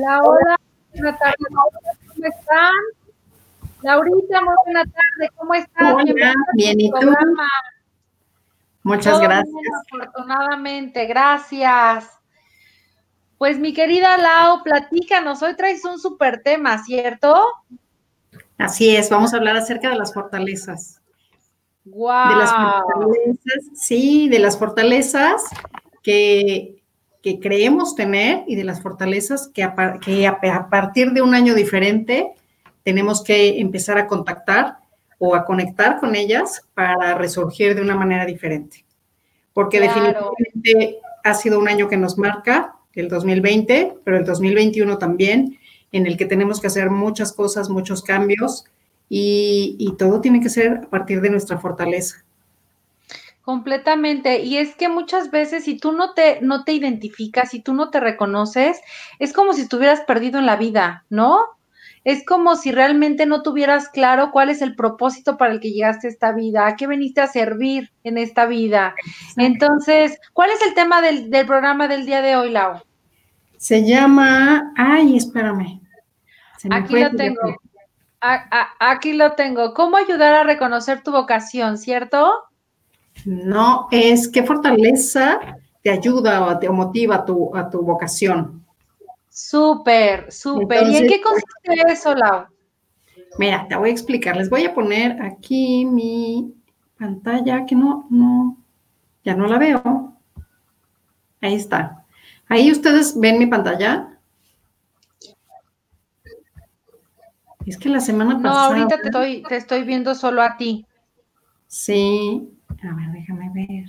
Hola, hola. Buenas tardes. ¿Cómo están? Laurita, muy buena tarde. ¿Cómo estás? Hola, bien, ¿y tú? Muchas Todo gracias. bien, afortunadamente, gracias. Pues mi querida Lau, platícanos, hoy traes un súper tema, ¿cierto? Así es, vamos a hablar acerca de las fortalezas. ¡Wow! De las fortalezas, sí, de las fortalezas que, que creemos tener y de las fortalezas que, a, que partir de un año diferente tenemos que empezar a contactar o a conectar con ellas para resurgir de una manera diferente. Porque Claro. definitivamente ha sido un año que nos marca, el 2020, pero el 2021 también, en el que tenemos que hacer muchas cosas, muchos cambios y, y todo tiene que ser a partir de nuestra fortaleza. Completamente. Y es que muchas veces si tú no te, no te identificas, si tú no te reconoces, es como si estuvieras perdido en la vida, ¿no? Es como si realmente no tuvieras claro cuál es el propósito para el que llegaste a esta vida, a qué veniste a servir en esta vida. Entonces, ¿cuál es el tema del, del programa del día de hoy, Lau? Se llama, ay, espérame. Se me Aquí lo tengo. teléfono. A- a- aquí lo tengo. ¿Cómo ayudar a reconocer tu vocación, cierto? No, es qué fortaleza te ayuda o te motiva a tu, a tu vocación. Súper, súper. ¿Y en qué consiste eso, Lau? Mira, te voy a explicar. Les voy a poner aquí mi pantalla que no, no, ya no la veo. Ahí está. Ahí ustedes ven mi pantalla. Es que la semana No, pasada. ahorita te estoy, te estoy viendo solo a ti. Sí. A ver, déjame ver.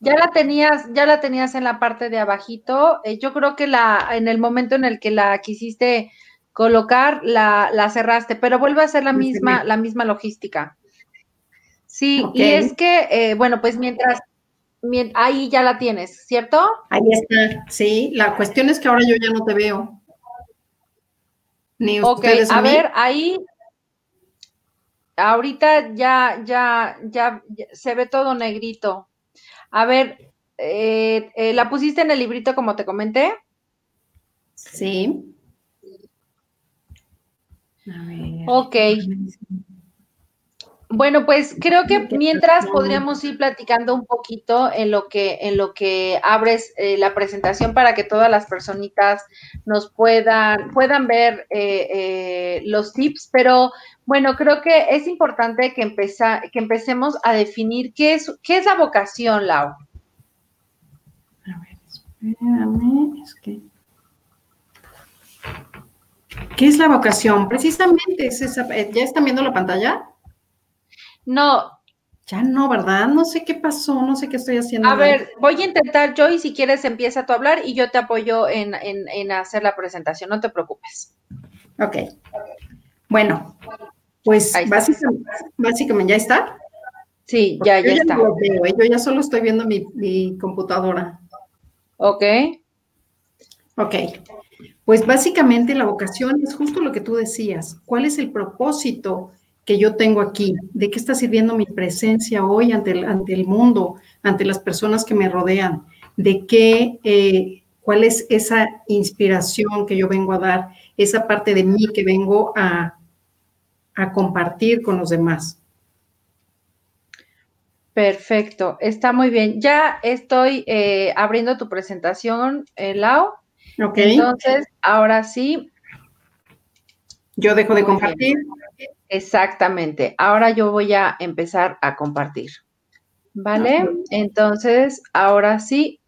Ya la tenías, ya la tenías en la parte de abajito. Eh, yo creo que la, en el momento en el que la quisiste colocar, la, la cerraste, pero vuelve a ser la misma, la misma logística. Sí, y es que, eh, bueno, pues mientras, mien- ahí ya la tienes, ¿cierto? Ahí está. Sí, la cuestión es que ahora yo ya no te veo. Ni Ok, a ver, ahí, ahorita ya, ya, ya, ya se ve todo negrito. A ver, eh, eh, ¿la pusiste en el librito como te comenté? Sí. A ver. Ok. Bueno, pues creo que ¿Qué mientras podríamos ir platicando un poquito en lo que, en lo que abres eh, la presentación para que todas las personitas nos puedan, puedan ver eh, eh, los tips, pero bueno, creo que es importante que, empeza- que empecemos a definir qué es, qué es la vocación, Lau. A ver, espérame, es que. ¿Qué es la vocación? Precisamente es esa. ¿Ya están viendo la pantalla? No, Ya no, ¿verdad? No sé qué pasó, no sé qué estoy haciendo. a mal. ver, voy a intentar yo y si quieres empieza tú a hablar y yo te apoyo en, en, en hacer la presentación, no te preocupes. Ok. Bueno, pues básicamente, básicamente, ¿ya está? Sí, ya, ya está. veo, ¿eh? Yo ya solo estoy viendo mi, mi computadora. Ok. Ok. Pues básicamente la vocación es justo lo que tú decías. ¿Cuál es el propósito que yo tengo aquí? ¿De qué está sirviendo mi presencia hoy ante el, ante el mundo, ante las personas que me rodean? ¿De qué, eh, cuál es esa inspiración que yo vengo a dar, esa parte de mí que vengo a, a compartir con los demás? Perfecto, está muy bien. Ya estoy eh, abriendo tu presentación, eh, Lau. Ok. Entonces, ahora sí, yo dejo de muy bien. Exactamente. Ahora yo voy a empezar a compartir. ¿Vale? Entonces, ahora sí,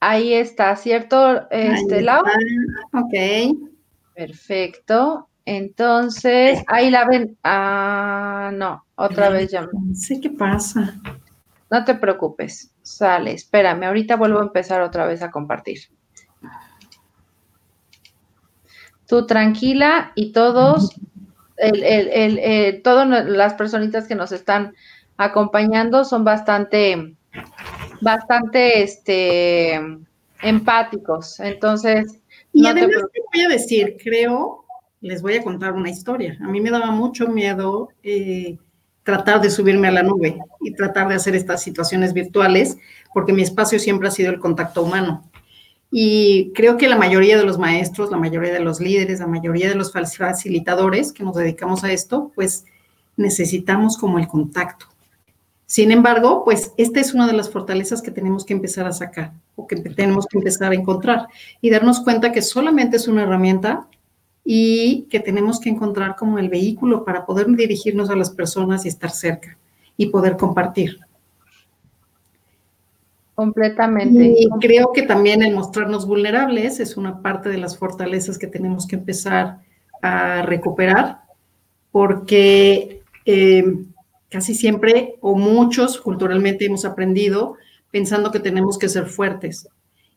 ahí está, ¿cierto, este, Lau? Ok. Perfecto. Entonces, ahí la ven. Ah, no, otra vez ya. No sé qué pasa. No te preocupes. Sale, espérame, ahorita vuelvo a empezar otra vez a compartir. Tú tranquila y todos, el, el, el, eh, todas las personitas que nos están acompañando son bastante, bastante, este, empáticos. Entonces, Y no además te voy a decir, creo, les voy a contar una historia. A mí me daba mucho miedo eh, tratar de subirme a la nube y tratar de hacer estas situaciones virtuales, porque mi espacio siempre ha sido el contacto humano. Y creo que la mayoría de los maestros, la mayoría de los líderes, la mayoría de los facilitadores que nos dedicamos a esto, pues necesitamos como el contacto. Sin embargo, pues esta es una de las fortalezas que tenemos que empezar a sacar o que tenemos que empezar a encontrar y darnos cuenta que solamente es una herramienta y que tenemos que encontrar como el vehículo para poder dirigirnos a las personas y estar cerca y poder compartir. Completamente. Y creo que también el mostrarnos vulnerables es una parte de las fortalezas que tenemos que empezar a recuperar, porque eh, casi siempre o muchos culturalmente hemos aprendido pensando que tenemos que ser fuertes.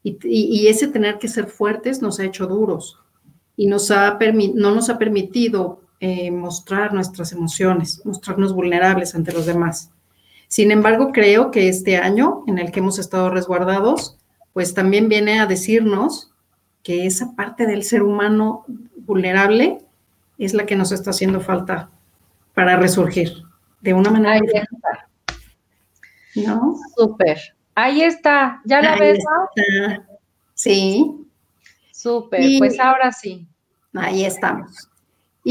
Y, ese tener que ser fuertes nos ha hecho duros y nos ha no nos ha permitido eh, mostrar nuestras emociones, mostrarnos vulnerables ante los demás. Sin embargo, creo que este año en el que hemos estado resguardados, pues también viene a decirnos que esa parte del ser humano vulnerable es la que nos está haciendo falta para resurgir de una manera. Ahí está. ¿No? Súper. Ahí está. ¿Ya la ves? Sí. Súper. Pues ahora sí. Ahí estamos.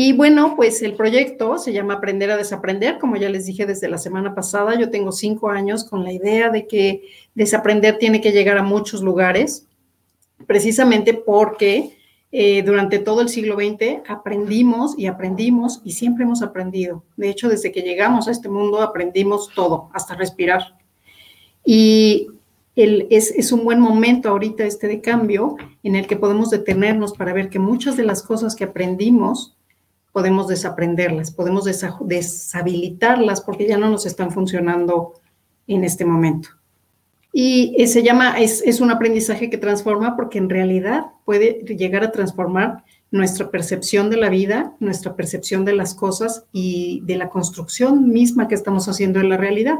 Y bueno, pues el proyecto se llama Aprender a Desaprender, como ya les dije desde la semana pasada, yo tengo cinco años con la idea de que desaprender tiene que llegar a muchos lugares, precisamente porque eh, durante todo el siglo XX aprendimos y aprendimos y siempre hemos aprendido. De hecho, desde que llegamos a este mundo aprendimos todo, hasta respirar. Y es, es, un buen momento ahorita este de cambio en el que podemos detenernos para ver que muchas de las cosas que aprendimos podemos desaprenderlas, podemos deshabilitarlas porque ya no nos están funcionando en este momento. Y se llama, es, es un aprendizaje que transforma porque en realidad puede llegar a transformar nuestra percepción de la vida, nuestra percepción de las cosas y de la construcción misma que estamos haciendo en la realidad.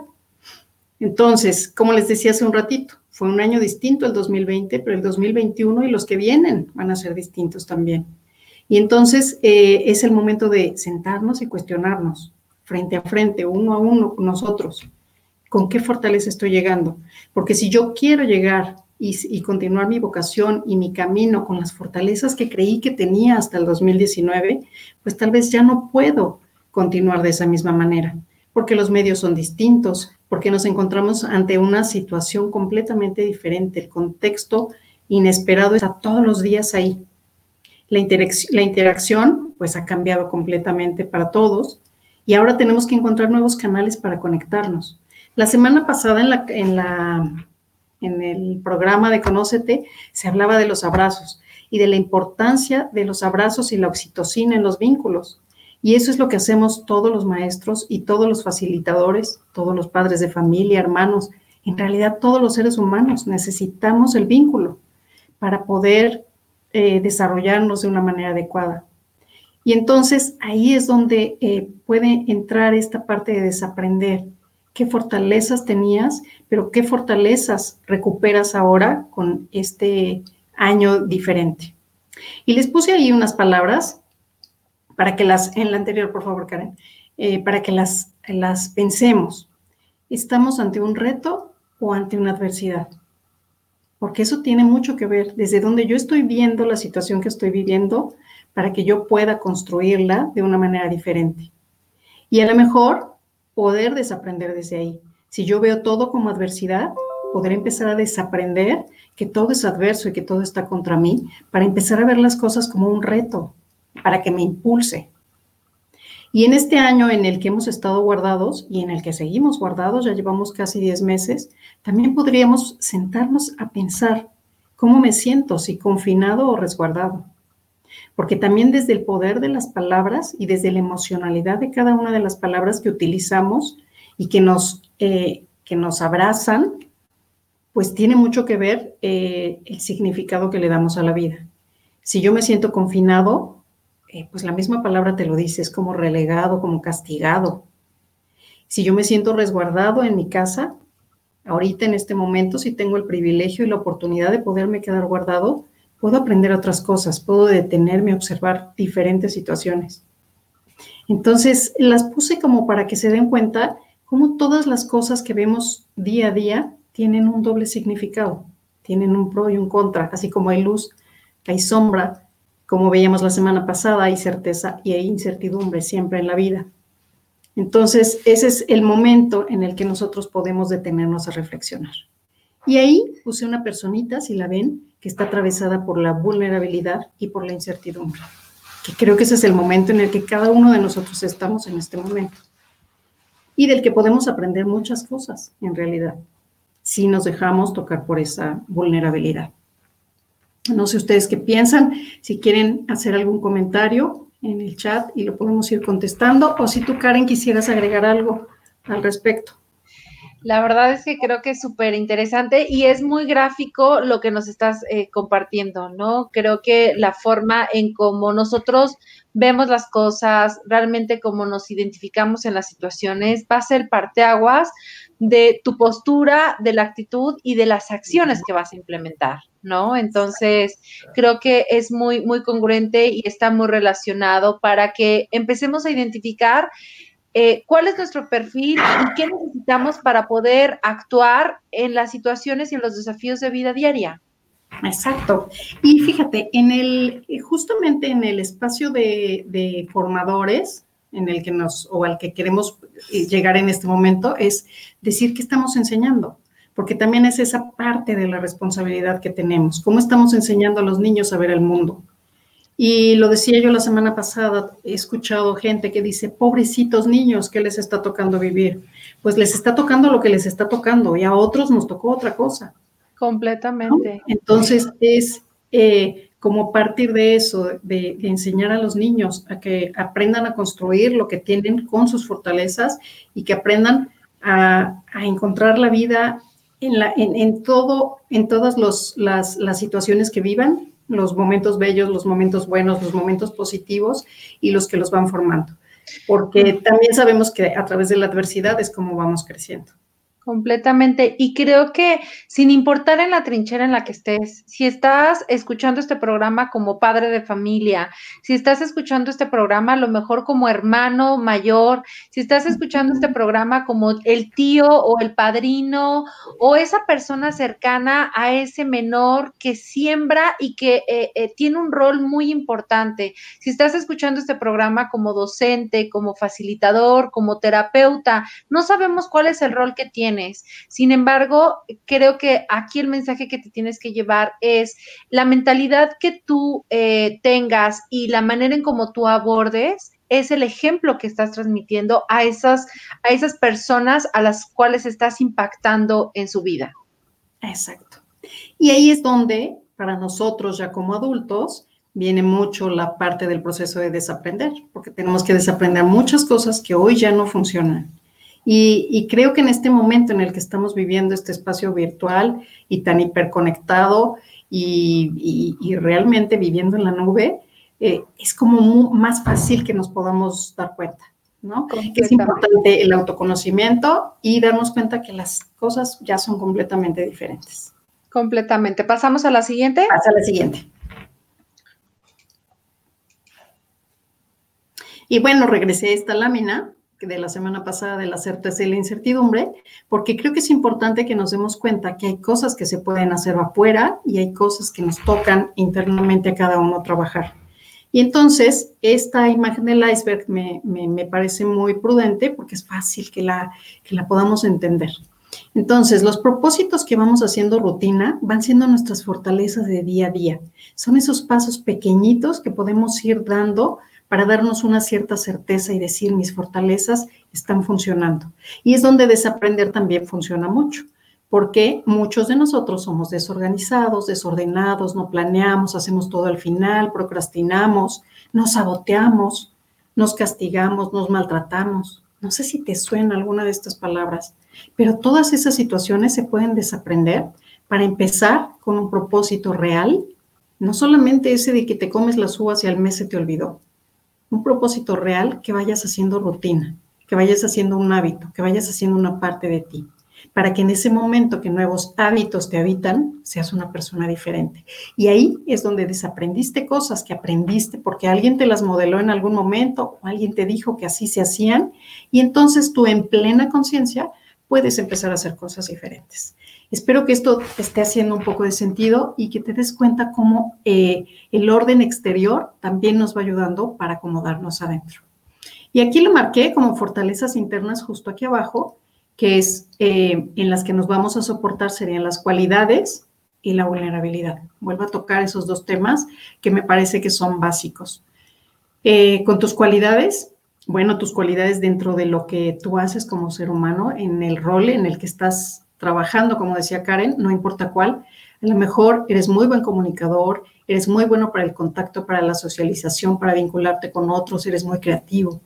Entonces, como les decía hace un ratito, fue un año distinto el 2020, pero el 2021 y los que vienen van a ser distintos también. Y entonces eh, es el momento de sentarnos y cuestionarnos frente a frente, uno a uno, nosotros. ¿Con qué fortaleza estoy llegando? Porque si yo quiero llegar y, continuar mi vocación y mi camino con las fortalezas que creí que tenía hasta el 2019, pues tal vez ya no puedo continuar de esa misma manera, porque los medios son distintos, porque nos encontramos ante una situación completamente diferente, el contexto inesperado está todos los días ahí. La, interacción pues ha cambiado completamente para todos y ahora tenemos que encontrar nuevos canales para conectarnos. La semana pasada en, la, en, la, en el programa de Conócete se hablaba de los abrazos y de la importancia de los abrazos y la oxitocina en los vínculos. Y eso es lo que hacemos todos los maestros y todos los facilitadores, todos los padres de familia, hermanos. En realidad todos los seres humanos necesitamos el vínculo para poder eh, desarrollarnos de una manera adecuada. Y entonces ahí es donde eh, puede entrar esta parte de desaprender qué fortalezas tenías, pero qué fortalezas recuperas ahora con este año diferente. Y les puse ahí unas palabras para que las, en la anterior, por favor, Karen, eh, para que las, las pensemos. ¿Estamos ante un reto o ante una adversidad? Porque eso tiene mucho que ver desde donde yo estoy viendo la situación que estoy viviendo para que yo pueda construirla de una manera diferente. Y a lo mejor poder desaprender desde ahí. Si yo veo todo como adversidad, poder empezar a desaprender que todo es adverso y que todo está contra mí, para empezar a ver las cosas como un reto, para que me impulse. Y en este año en el que hemos estado guardados y en el que seguimos guardados, ya llevamos casi 10 meses, también podríamos sentarnos a pensar cómo me siento, si confinado o resguardado. Porque también desde el poder de las palabras y desde la emocionalidad de cada una de las palabras que utilizamos y que nos, eh, que nos abrazan, pues tiene mucho que ver eh, el significado que le damos a la vida. Si yo me siento confinado, eh, pues la misma palabra te lo dice, es como relegado, como castigado. Si yo me siento resguardado en mi casa, ahorita en este momento, si tengo el privilegio y la oportunidad de poderme quedar guardado, puedo aprender otras cosas, puedo detenerme a observar diferentes situaciones. Entonces, las puse como para que se den cuenta cómo todas las cosas que vemos día a día tienen un doble significado tienen un pro y un contra, así como hay luz, hay sombra, como veíamos la semana pasada, hay certeza y hay incertidumbre siempre en la vida. Entonces, ese es el momento en el que nosotros podemos detenernos a reflexionar. Y ahí puse una personita, si la ven, que está atravesada por la vulnerabilidad y por la incertidumbre. Que creo que ese es el momento en el que cada uno de nosotros estamos en este momento. Y del que podemos aprender muchas cosas, en realidad, si nos dejamos tocar por esa vulnerabilidad. No sé ustedes qué piensan, si quieren hacer algún comentario, en el chat y lo podemos ir contestando. O si tú, Karen, quisieras agregar algo al respecto. La verdad es que creo que es súper interesante y es muy gráfico lo que nos estás eh, compartiendo, ¿no? Creo que la forma en cómo nosotros vemos las cosas, realmente cómo nos identificamos en las situaciones, va a ser parteaguas de tu postura, de la actitud y de las acciones que vas a implementar, ¿no? Entonces, creo que es muy, muy congruente y está muy relacionado para que empecemos a identificar eh, cuál es nuestro perfil y qué necesitamos para poder actuar en las situaciones y en los desafíos de vida diaria. Exacto. Y fíjate, en el, justamente en el espacio de, de formadores, en el que nos, o al que queremos eh, llegar en este momento, es decir que estamos enseñando, porque también es esa parte de la responsabilidad que tenemos. ¿Cómo estamos enseñando a los niños a ver el mundo? Y lo decía yo la semana pasada, he escuchado gente que dice, pobrecitos niños, ¿qué les está tocando vivir? Pues les está tocando lo que les está tocando y a otros nos tocó otra cosa. Completamente. Entonces es eh, como partir de eso, de, enseñar a los niños a que aprendan a construir lo que tienen con sus fortalezas y que aprendan a, encontrar la vida en, la, en, todo, en todas las, las situaciones que vivan los momentos bellos, los momentos buenos, los momentos positivos y los que los van formando. Porque también sabemos que a través de la adversidad es como vamos creciendo. Completamente. Y creo que sin importar en la trinchera en la que estés, si estás escuchando este programa como padre de familia, si estás escuchando este programa a lo mejor como hermano mayor, si estás escuchando este programa como el tío o el padrino o esa persona cercana a ese menor que siembra y que eh, eh, tiene un rol muy importante, si estás escuchando este programa como docente, como facilitador, como terapeuta, no sabemos cuál es el rol que tiene sin embargo, creo que aquí el mensaje que te tienes que llevar es la mentalidad que tú eh, tengas y la manera en cómo tú abordes es el ejemplo que estás transmitiendo a esas, a esas personas a las cuales estás impactando en su vida. Exacto. Y ahí es donde, para nosotros ya como adultos, viene mucho la parte del proceso de desaprender, porque tenemos que desaprender muchas cosas que hoy ya no funcionan. Y, creo que en este momento en el que estamos viviendo este espacio virtual y tan hiperconectado y, realmente viviendo en la nube, eh, es como más fácil que nos podamos dar cuenta, ¿no? Que es importante el autoconocimiento y darnos cuenta que las cosas ya son completamente diferentes. Completamente. ¿Pasamos a la siguiente? Pasa a la siguiente. Y bueno, regresé a esta lámina de la semana pasada de la certeza y la incertidumbre, porque creo que es importante que nos demos cuenta que hay cosas que se pueden hacer afuera y hay cosas que nos tocan internamente a cada uno trabajar. Y entonces, esta imagen del iceberg me, parece muy prudente porque es fácil que la, que la podamos entender. Entonces, los propósitos que vamos haciendo rutina van siendo nuestras fortalezas de día a día. Son esos pasos pequeñitos que podemos ir dando para darnos una cierta certeza y decir mis fortalezas están funcionando. Y es donde desaprender también funciona mucho, porque muchos de nosotros somos desorganizados, desordenados, no planeamos, hacemos todo al final, procrastinamos, nos saboteamos, nos castigamos, nos maltratamos. No sé si te suena alguna de estas palabras, pero todas esas situaciones se pueden desaprender para empezar con un propósito real, no solamente ese de que te comes las uvas y al mes se te olvidó, un propósito real que vayas haciendo rutina, que vayas haciendo un hábito, que vayas haciendo una parte de ti, para que en ese momento que nuevos hábitos te habitan, seas una persona diferente. Y ahí es donde desaprendiste cosas que aprendiste porque alguien te las modeló en algún momento o alguien te dijo que así se hacían y entonces tú en plena conciencia puedes empezar a hacer cosas diferentes. Espero que esto esté haciendo un poco de sentido y que te des cuenta cómo eh, el orden exterior también nos va ayudando para acomodarnos adentro. Y aquí lo marqué como fortalezas internas justo aquí abajo, que es eh, en las que nos vamos a soportar serían las cualidades y la vulnerabilidad. Vuelvo a tocar esos dos temas que me parece que son básicos. Eh, con tus cualidades, bueno, tus cualidades dentro de lo que tú haces como ser humano, en el rol en el que estás trabajando, como decía Karen, no importa cuál. A lo mejor eres muy buen comunicador, eres muy bueno para el contacto, para la socialización, para vincularte con otros, eres muy creativo.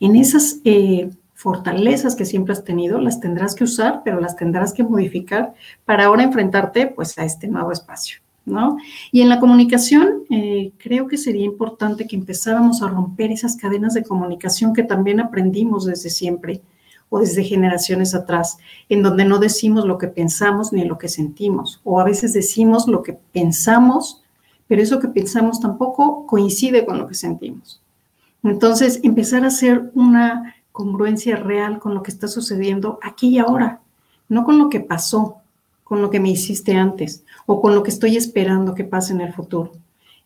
En esas eh, fortalezas que siempre has tenido, las tendrás que usar, pero las tendrás que modificar para ahora enfrentarte pues a este nuevo espacio. ¿no? Y en la comunicación, eh, creo que sería importante que empezáramos a romper esas cadenas de comunicación que también aprendimos desde siempre o desde generaciones atrás, en donde no decimos lo que pensamos ni lo que sentimos, o a veces decimos lo que pensamos, pero eso que pensamos tampoco coincide con lo que sentimos. Entonces, empezar a hacer una congruencia real con lo que está sucediendo aquí y ahora, no con lo que pasó, con lo que me hiciste antes o con lo que estoy esperando que pase en el futuro.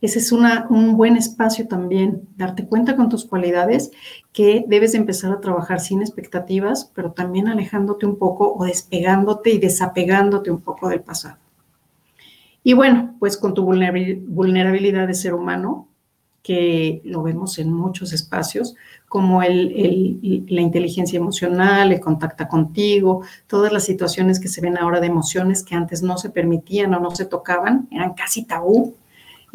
Ese es una, un buen espacio también, darte cuenta con tus cualidades que debes de empezar a trabajar sin expectativas, pero también alejándote un poco o despegándote y desapegándote un poco del pasado. Y bueno, pues con tu vulnerabilidad de ser humano, que lo vemos en muchos espacios, como el, la inteligencia emocional, el contacta contigo, todas las situaciones que se ven ahora de emociones que antes no se permitían o no se tocaban, eran casi tabú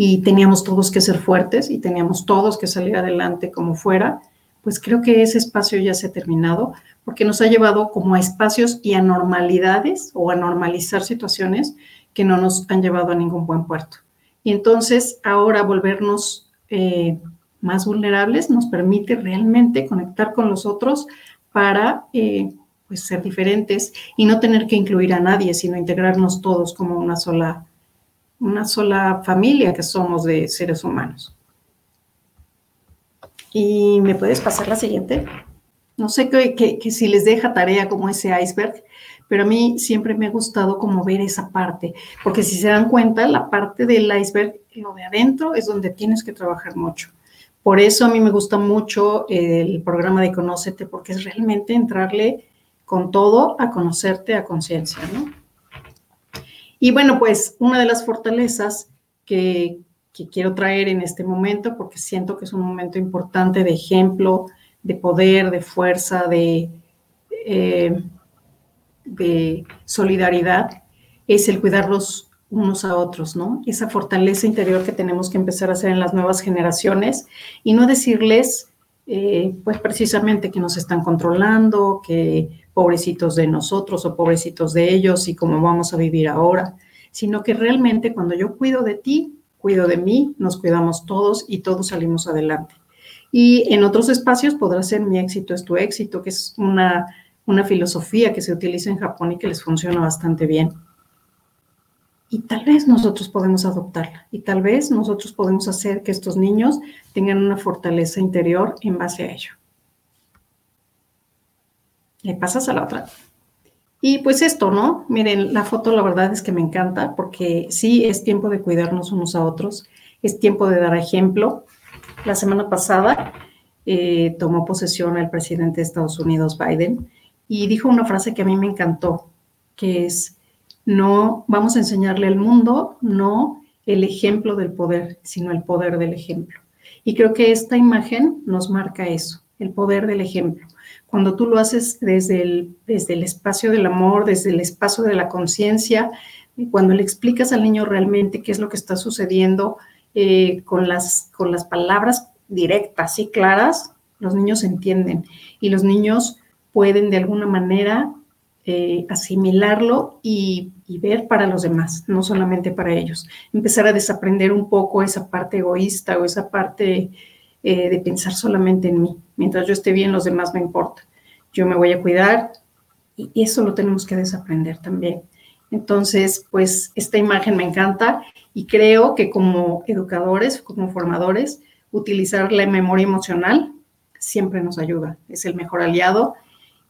y teníamos todos que ser fuertes y teníamos todos que salir adelante como fuera, pues creo que ese espacio ya se ha terminado porque nos ha llevado como a espacios y a normalidades o a normalizar situaciones que no nos han llevado a ningún buen puerto. Y entonces ahora volvernos eh, más vulnerables nos permite realmente conectar con los otros para eh, pues ser diferentes y no tener que incluir a nadie, sino integrarnos todos como una sola, una sola familia que somos de seres humanos. ¿Y me puedes pasar la siguiente? No sé que, si les deja tarea como ese iceberg, pero a mí siempre me ha gustado como ver esa parte, porque si se dan cuenta, la parte del iceberg, lo de adentro, es donde tienes que trabajar mucho. Por eso a mí me gusta mucho el programa de Conócete, porque es realmente entrarle con todo a conocerte a conciencia, ¿no? Y bueno, pues una de las fortalezas que, quiero traer en este momento, porque siento que es un momento importante de ejemplo, de poder, de fuerza, de, eh, de solidaridad es el cuidarlos unos a otros, ¿no? Esa fortaleza interior que tenemos que empezar a hacer en las nuevas generaciones y no decirles, eh, pues precisamente que nos están controlando, que pobrecitos de nosotros o pobrecitos de ellos y cómo vamos a vivir ahora, sino que realmente cuando yo cuido de ti, cuido de mí, nos cuidamos todos y todos salimos adelante. Y en otros espacios podrá ser mi éxito es tu éxito, que es una una filosofía que se utiliza en Japón y que les funciona bastante bien. Y tal vez nosotros podemos adoptarla y tal vez nosotros podemos hacer que estos niños tengan una fortaleza interior en base a ello. Le pasas a la otra. Y pues esto, ¿no? Miren, la foto la verdad es que me encanta porque sí es tiempo de cuidarnos unos a otros, es tiempo de dar ejemplo. La semana pasada eh, tomó posesión el presidente de Estados Unidos, Biden, y dijo una frase que a mí me encantó, que es, no vamos a enseñarle al mundo, no el ejemplo del poder, sino el poder del ejemplo. Y creo que esta imagen nos marca eso, el poder del ejemplo. Cuando tú lo haces desde el, desde el espacio del amor, desde el espacio de la conciencia, cuando le explicas al niño realmente qué es lo que está sucediendo eh, con, las, con las palabras directas y claras, los niños entienden y los niños pueden de alguna manera eh, asimilarlo y, ver para los demás, no solamente para ellos. Empezar a desaprender un poco esa parte egoísta o esa parte eh, de pensar solamente en mí. Mientras yo esté bien, los demás no importa. Yo me voy a cuidar y eso lo tenemos que desaprender también. Entonces, pues esta imagen me encanta y creo que como educadores, como formadores, utilizar la memoria emocional siempre nos ayuda. Es el mejor aliado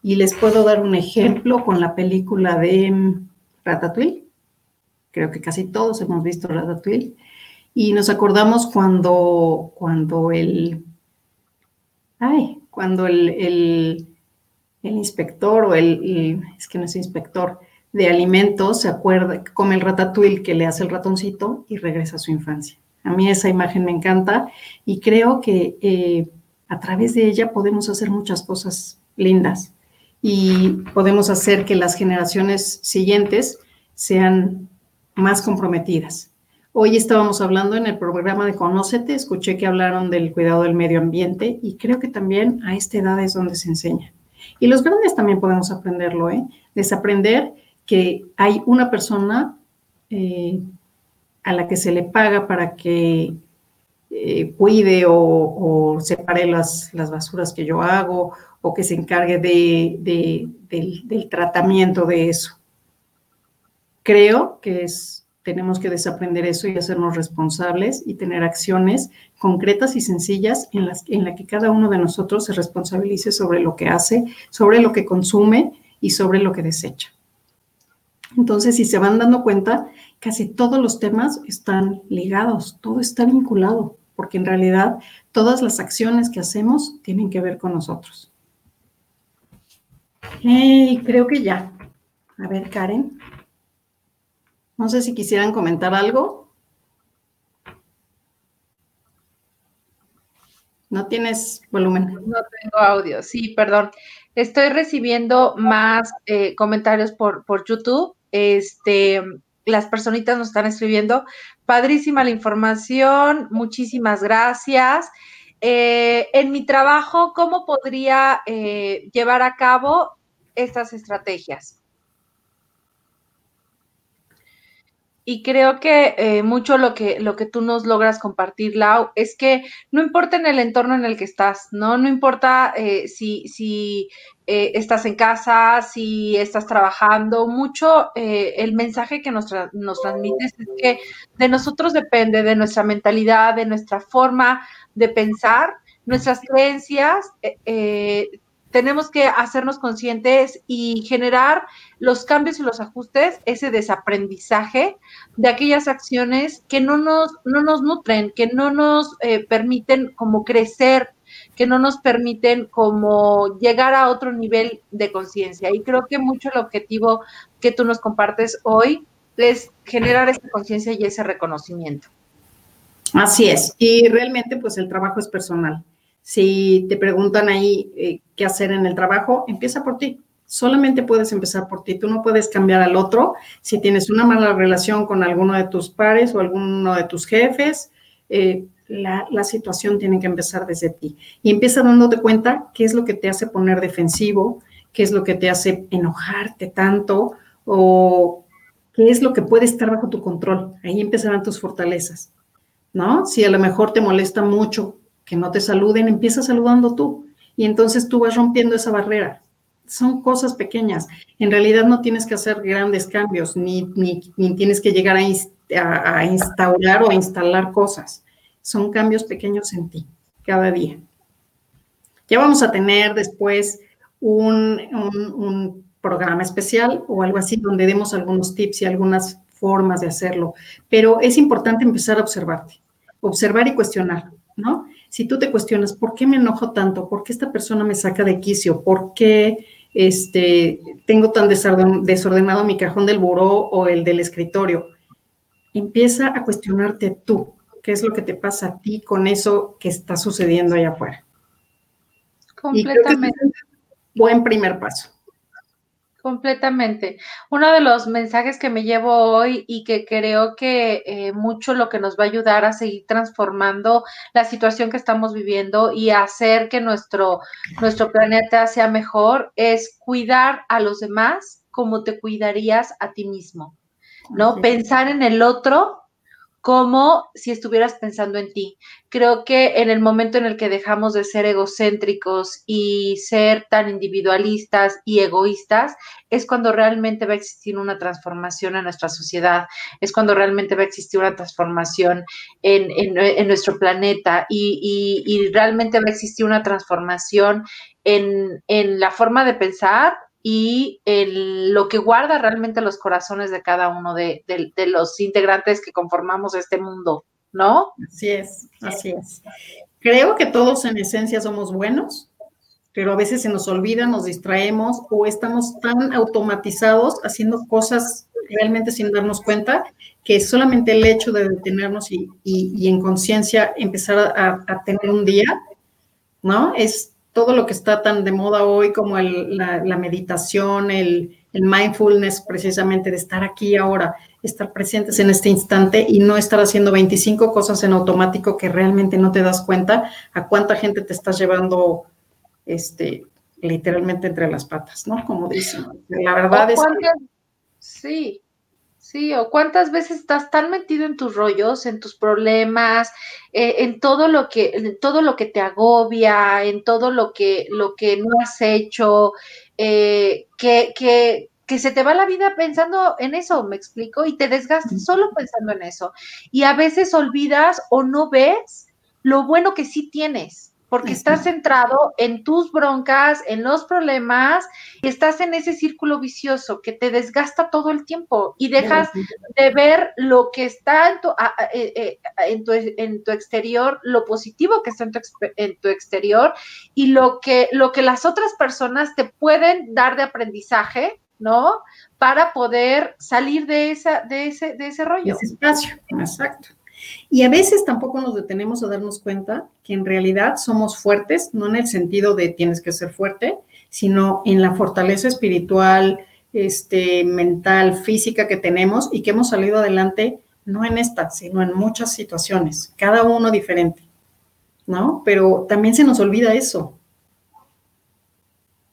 Y les puedo dar un ejemplo con la película de mm, Ratatouille. Creo que casi todos hemos visto Ratatouille. Y nos acordamos cuando, cuando el, ay, cuando el, el, inspector o el, es que no es inspector, de alimentos se acuerda, come el ratatouille que le hace el ratoncito y regresa a su infancia. A mí esa imagen me encanta y creo que eh, a través de ella podemos hacer muchas cosas lindas y podemos hacer que las generaciones siguientes sean más comprometidas. Hoy estábamos hablando en el programa de Conócete, escuché que hablaron del cuidado del medio ambiente y creo que también a esta edad es donde se enseña. Y los grandes también podemos aprenderlo, ¿eh? Desaprender que hay una persona eh, a la que se le paga para que eh, cuide o, separe las, basuras que yo hago o que se encargue del, tratamiento de eso. Creo que es, tenemos que desaprender eso y hacernos responsables y tener acciones concretas y sencillas en las en la que cada uno de nosotros se responsabilice sobre lo que hace, sobre lo que consume y sobre lo que desecha. Entonces, si se van dando cuenta, casi todos los temas están ligados, todo está vinculado, porque en realidad todas las acciones que hacemos tienen que ver con nosotros. Hey, creo que ya. A ver, Karen. No sé si quisieran comentar algo. No tienes volumen. No tengo audio, sí, perdón. Estoy recibiendo más eh, comentarios por, por YouTube este, las personitas nos están escribiendo. Padrísima la información, muchísimas gracias. Eh, en mi trabajo, ¿cómo podría eh, llevar a cabo estas estrategias? Y creo que eh, mucho lo que, lo que tú nos logras compartir, Lau, es que no importa en el entorno en el que estás, ¿no? No importa eh, si, si eh, estás en casa, si estás trabajando, mucho el mensaje que nos, nos transmites es que de nosotros depende, de nuestra mentalidad, de nuestra forma de pensar, nuestras creencias, tenemos que hacernos conscientes y generar los cambios y los ajustes, ese desaprendizaje de aquellas acciones que no nos, no nos nutren, que no nos eh, permiten como crecer, que no nos permiten como llegar a otro nivel de conciencia. Y creo que mucho el objetivo que tú nos compartes hoy es generar esa conciencia y ese reconocimiento. Así es. Y realmente pues el trabajo es personal. Si te preguntan ahí eh, qué hacer en el trabajo, empieza por ti. Solamente puedes empezar por ti. Tú no puedes cambiar al otro. Si tienes una mala relación con alguno de tus pares o alguno de tus jefes, eh, la, situación tiene que empezar desde ti. Y empieza dándote cuenta qué es lo que te hace poner defensivo, qué es lo que te hace enojarte tanto o qué es lo que puede estar bajo tu control. Ahí empezarán tus fortalezas, ¿no? Si a lo mejor te molesta mucho que no te saluden, empieza saludando tú. Y entonces tú vas rompiendo esa barrera. Son cosas pequeñas. En realidad no tienes que hacer grandes cambios, ni, ni, tienes que llegar a, a, instaurar o instalar cosas. Son cambios pequeños en ti, cada día. Ya vamos a tener después un, un, un programa especial o algo así donde demos algunos tips y algunas formas de hacerlo. Pero es importante empezar a observarte, observar y cuestionar, ¿no? Si tú te cuestionas, ¿por qué me enojo tanto? ¿Por qué esta persona me saca de quicio? ¿Por qué este, tengo tan desordenado mi cajón del buró o el del escritorio? Empieza a cuestionarte tú, qué es lo que te pasa a ti con eso que está sucediendo allá afuera. Completamente. buen primer paso. Completamente. Uno de los mensajes que me llevo hoy y que creo que eh, mucho lo que nos va a ayudar a seguir transformando la situación que estamos viviendo y hacer que nuestro, nuestro planeta sea mejor es cuidar a los demás como te cuidarías a ti mismo, ¿no? Pensar en el otro como si estuvieras pensando en ti. Creo que en el momento en el que dejamos de ser egocéntricos y ser tan individualistas y egoístas, es cuando realmente va a existir una transformación en nuestra sociedad, es cuando realmente va a existir una transformación en, nuestro planeta y, y realmente va a existir una transformación en, en la forma de pensar y en lo que guarda realmente los corazones de cada uno de, de, los integrantes que conformamos este mundo, ¿no? Así es, así es. Creo que todos en esencia somos buenos, pero a veces se nos olvida, nos distraemos o estamos tan automatizados haciendo cosas realmente sin darnos cuenta que solamente el hecho de detenernos y, y, en conciencia empezar a, a, tener un día, ¿no? Es todo lo que está tan de moda hoy como el, la, la, meditación, el, el mindfulness, precisamente de estar aquí ahora, estar presentes en este instante y no estar haciendo 25 cosas en automático que realmente no te das cuenta a cuánta gente te estás llevando este, literalmente entre las patas, ¿no? Como dicen. La verdad es que... Sí, sí, o cuántas veces estás tan metido en tus rollos, en tus problemas, eh, en todo lo que, en todo lo que te agobia, en todo lo que, lo que no has hecho, eh, que, que, que se te va la vida pensando en eso, me explico, y te desgastas solo pensando en eso. Y a veces olvidas o no ves lo bueno que sí tienes porque estás centrado en tus broncas, en los problemas, y estás en ese círculo vicioso que te desgasta todo el tiempo y dejas de ver lo que está en tu, eh, eh, en tu, en tu exterior, lo positivo que está en tu, en tu, exterior y lo que, lo que las otras personas te pueden dar de aprendizaje, ¿no? Para poder salir de, esa, de, ese, de ese rollo. Ese espacio, exacto. Y a veces tampoco nos detenemos a darnos cuenta que en realidad somos fuertes, no en el sentido de tienes que ser fuerte, sino en la fortaleza espiritual, este, mental, física que tenemos y que hemos salido adelante no en esta, sino en muchas situaciones, cada uno diferente, ¿no? Pero también se nos olvida eso.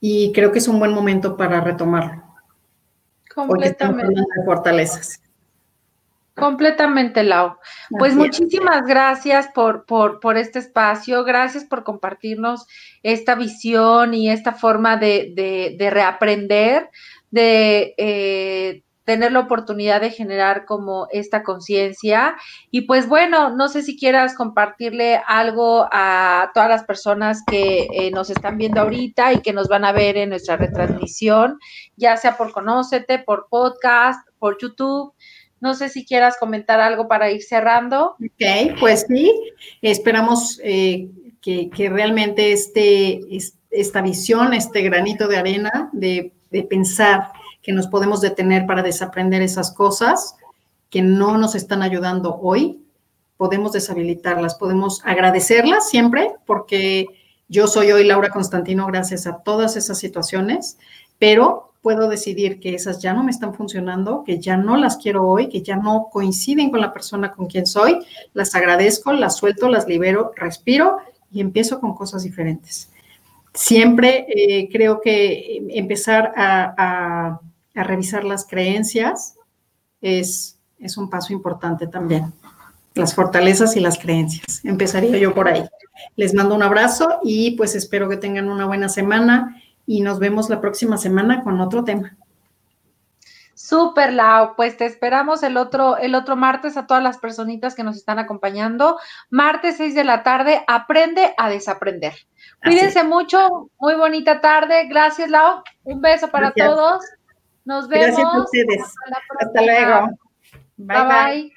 Y creo que es un buen momento para retomarlo. Completamente. de fortalezas. Completamente, Lau. Pues muchísimas gracias por, por, por, este espacio, gracias por compartirnos esta visión y esta forma de, de, de reaprender, de eh, tener la oportunidad de generar como esta conciencia. Y pues bueno, no sé si quieras compartirle algo a todas las personas que eh, nos están viendo ahorita y que nos van a ver en nuestra retransmisión, ya sea por Conócete, por podcast, por YouTube. No sé si quieras comentar algo para ir cerrando. Ok, pues sí, esperamos eh, que, realmente este, esta visión, este granito de arena de, de pensar que nos podemos detener para desaprender esas cosas que no nos están ayudando hoy, podemos deshabilitarlas, podemos agradecerlas siempre, porque yo soy hoy Laura Constantino gracias a todas esas situaciones, pero puedo decidir que esas ya no me están funcionando, que ya no las quiero hoy, que ya no coinciden con la persona con quien soy, las agradezco, las suelto, las libero, respiro y empiezo con cosas diferentes. Siempre eh, creo que empezar a, revisar las creencias es, es un paso importante también. Las fortalezas y las creencias. Empezaría yo por ahí. Les mando un abrazo y pues espero que tengan una buena semana y nos vemos la próxima semana con otro tema. Súper, Lau. Pues te esperamos el otro, el otro martes a todas las personitas que nos están acompañando. Martes 6 de la tarde, aprende a desaprender. Cuídense mucho, muy bonita tarde. Gracias, Lau. Un beso para todos. Nos vemos. Gracias a ustedes. Hasta, luego. bye. bye.